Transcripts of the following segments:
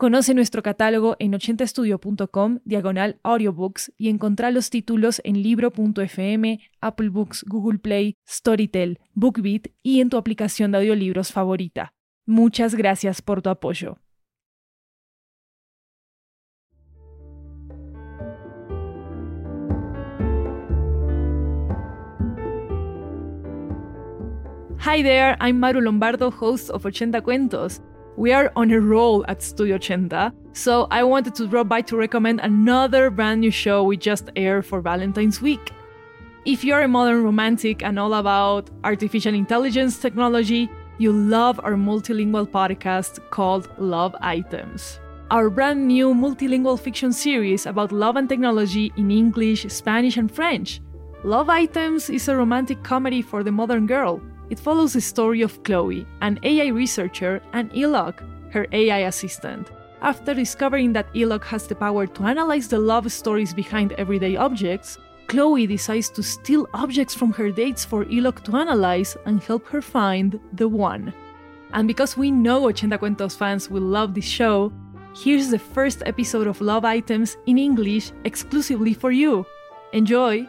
Conoce nuestro catálogo en 80estudio.com, diagonal audiobooks, y encontrá los títulos en libro.fm, Apple Books, Google Play, Storytel, BookBeat y en tu aplicación de audiolibros favorita. Muchas gracias por tu apoyo. Hi there, I'm Maru Lombardo, host of 80 Cuentos. We are on a roll at Studio 80, so I wanted to drop by to recommend another brand new show we just aired for Valentine's Week. If you're a modern romantic and all about artificial intelligence technology, you'll love our multilingual podcast called Love Items. Our brand new multilingual fiction series about love and technology in English, Spanish, and French. Love Items is a romantic comedy for the modern girl it follows the story of Chloe, an AI researcher, and Elok, her AI assistant. After discovering that Elok has the power to analyze the love stories behind everyday objects, Chloe decides to steal objects from her dates for Elok to analyze and help her find the one. And because we know Ochenta Cuentos fans will love this show, here's the first episode of Love Items in English exclusively for you. Enjoy!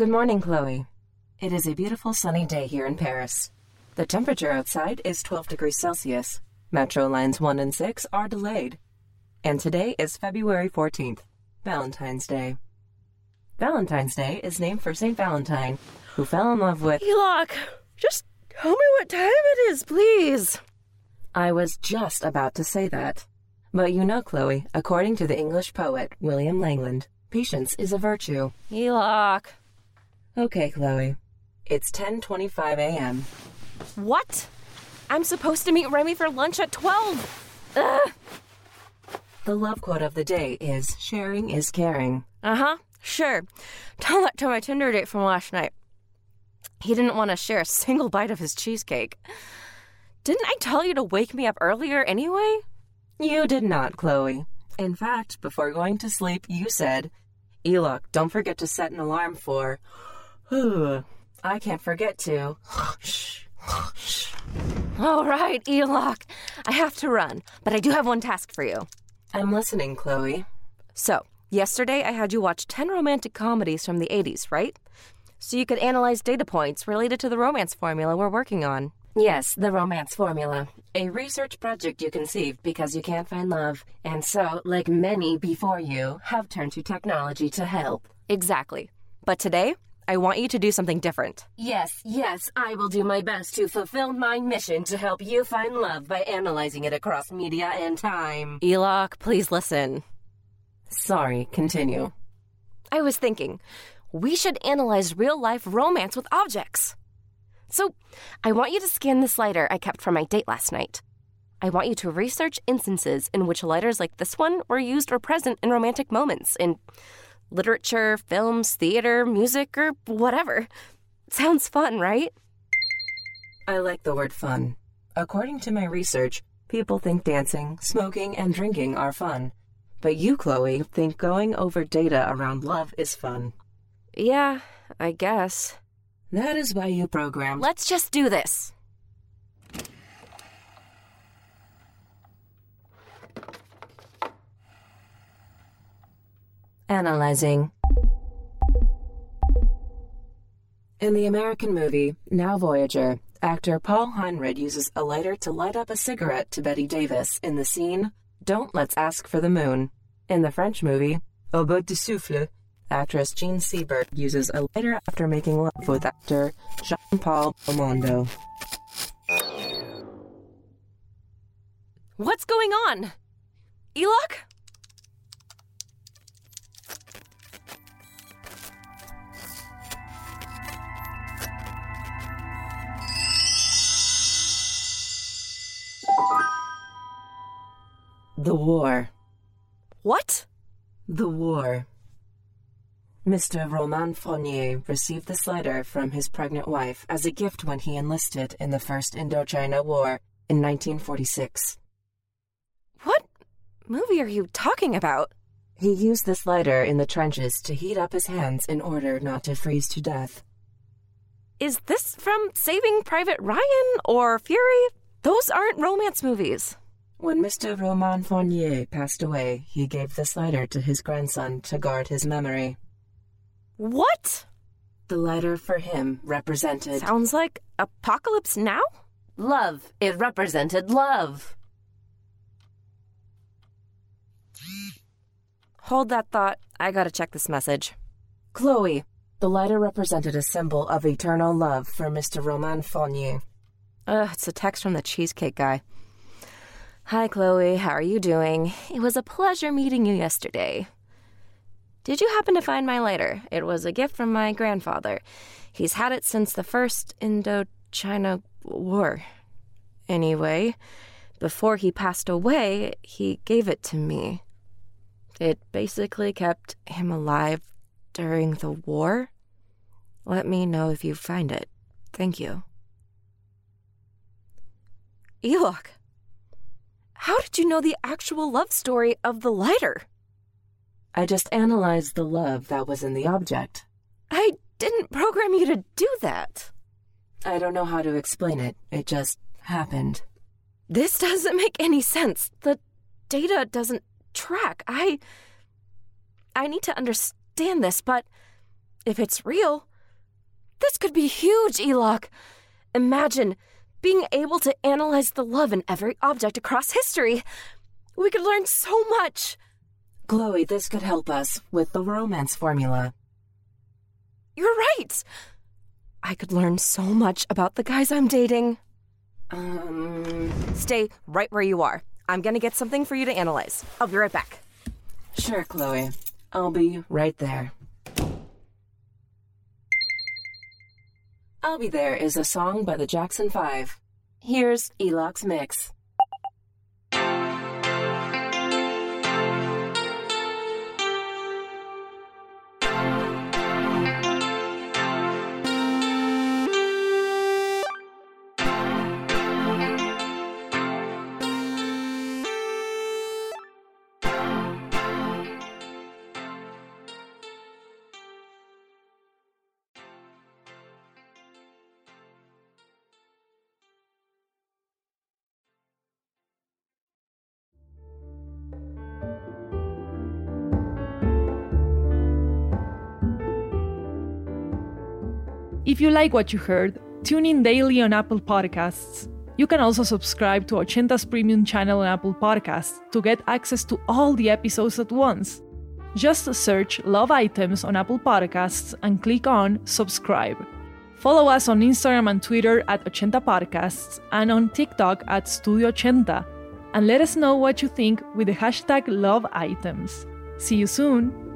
Good morning, Chloe. It is a beautiful sunny day here in Paris. The temperature outside is 12 degrees Celsius. Metro lines 1 and 6 are delayed. And today is February 14th, Valentine's Day. Valentine's Day is named for St. Valentine, who fell in love with. Elok, just tell me what time it is, please. I was just about to say that. But you know, Chloe, according to the English poet William Langland, patience is a virtue. Elok. Okay, Chloe. It's 10:25 a.m. What? I'm supposed to meet Remy for lunch at 12. Ugh. The love quote of the day is sharing is caring. Uh-huh. Sure. Tell that to my Tinder date from last night. He didn't want to share a single bite of his cheesecake. Didn't I tell you to wake me up earlier anyway? You did not, Chloe. In fact, before going to sleep, you said, Elok, don't forget to set an alarm for. I can't forget to. All right, Elok. I have to run, but I do have one task for you. I'm listening, Chloe. So, yesterday I had you watch 10 romantic comedies from the 80s, right? So you could analyze data points related to the romance formula we're working on. Yes, the romance formula. A research project you conceived because you can't find love, and so, like many before you, have turned to technology to help. Exactly. But today, I want you to do something different. Yes, yes, I will do my best to fulfill my mission to help you find love by analyzing it across media and time. Elok, please listen. Sorry, continue. I was thinking, we should analyze real life romance with objects. So, I want you to scan this lighter I kept from my date last night. I want you to research instances in which lighters like this one were used or present in romantic moments in literature, films, theater, music, or whatever. Sounds fun, right? I like the word fun. According to my research, people think dancing, smoking, and drinking are fun. But you, Chloe, think going over data around love is fun. Yeah, I guess. That is why you programmed. Let's just do this. Analyzing. In the American movie, Now Voyager, actor Paul Henreid uses a lighter to light up a cigarette to Bette Davis in the scene Don't Let's Ask for the Moon. In the French movie, Au bout du souffle, actress Jean Seberg uses a lighter after making love with actor Jean Paul Belmondo. What's going on? Elok? The war. What? The war. Mr. Roman Fournier received this letter from his pregnant wife as a gift when he enlisted in the First Indochina War in 1946. What movie are you talking about? He used this lighter in the trenches to heat up his hands in order not to freeze to death. Is this from Saving Private Ryan or Fury? Those aren't romance movies. When Mr. Roman Fournier passed away, he gave this lighter to his grandson to guard his memory. What? The lighter for him represented Sounds like Apocalypse Now? love. It represented love. Hold that thought. I gotta check this message. Chloe. The lighter represented a symbol of eternal love for Mr. Roman Fournier. Ugh, it's a text from the cheesecake guy. Hi, Chloe. How are you doing? It was a pleasure meeting you yesterday. Did you happen to find my lighter? It was a gift from my grandfather. He's had it since the first Indochina War. Anyway, before he passed away, he gave it to me. It basically kept him alive during the war. Let me know if you find it. Thank you. Elok, how did you know the actual love story of the lighter? I just analyzed the love that was in the object. I didn't program you to do that. I don't know how to explain it. It just happened. This doesn't make any sense. The data doesn't track. I. I need to understand this, but if it's real, this could be huge, Elok. Imagine being able to analyze the love in every object across history. We could learn so much. Chloe, this could help us with the romance formula. You're right. I could learn so much about the guys I'm dating. Um, Stay right where you are. I'm gonna get something for you to analyze. I'll be right back. sure, Chloe. I'll be right there. I'll Be There is a song by the Jackson Five. Here's Elok's mix. If you like what you heard, tune in daily on Apple Podcasts. You can also subscribe to Ochenta's premium channel on Apple Podcasts to get access to all the episodes at once. Just search Love Items on Apple Podcasts and click on subscribe. Follow us on Instagram and Twitter at Ochenta Podcasts and on TikTok at Studio Ochenta. And let us know what you think with the hashtag Love Items. See you soon!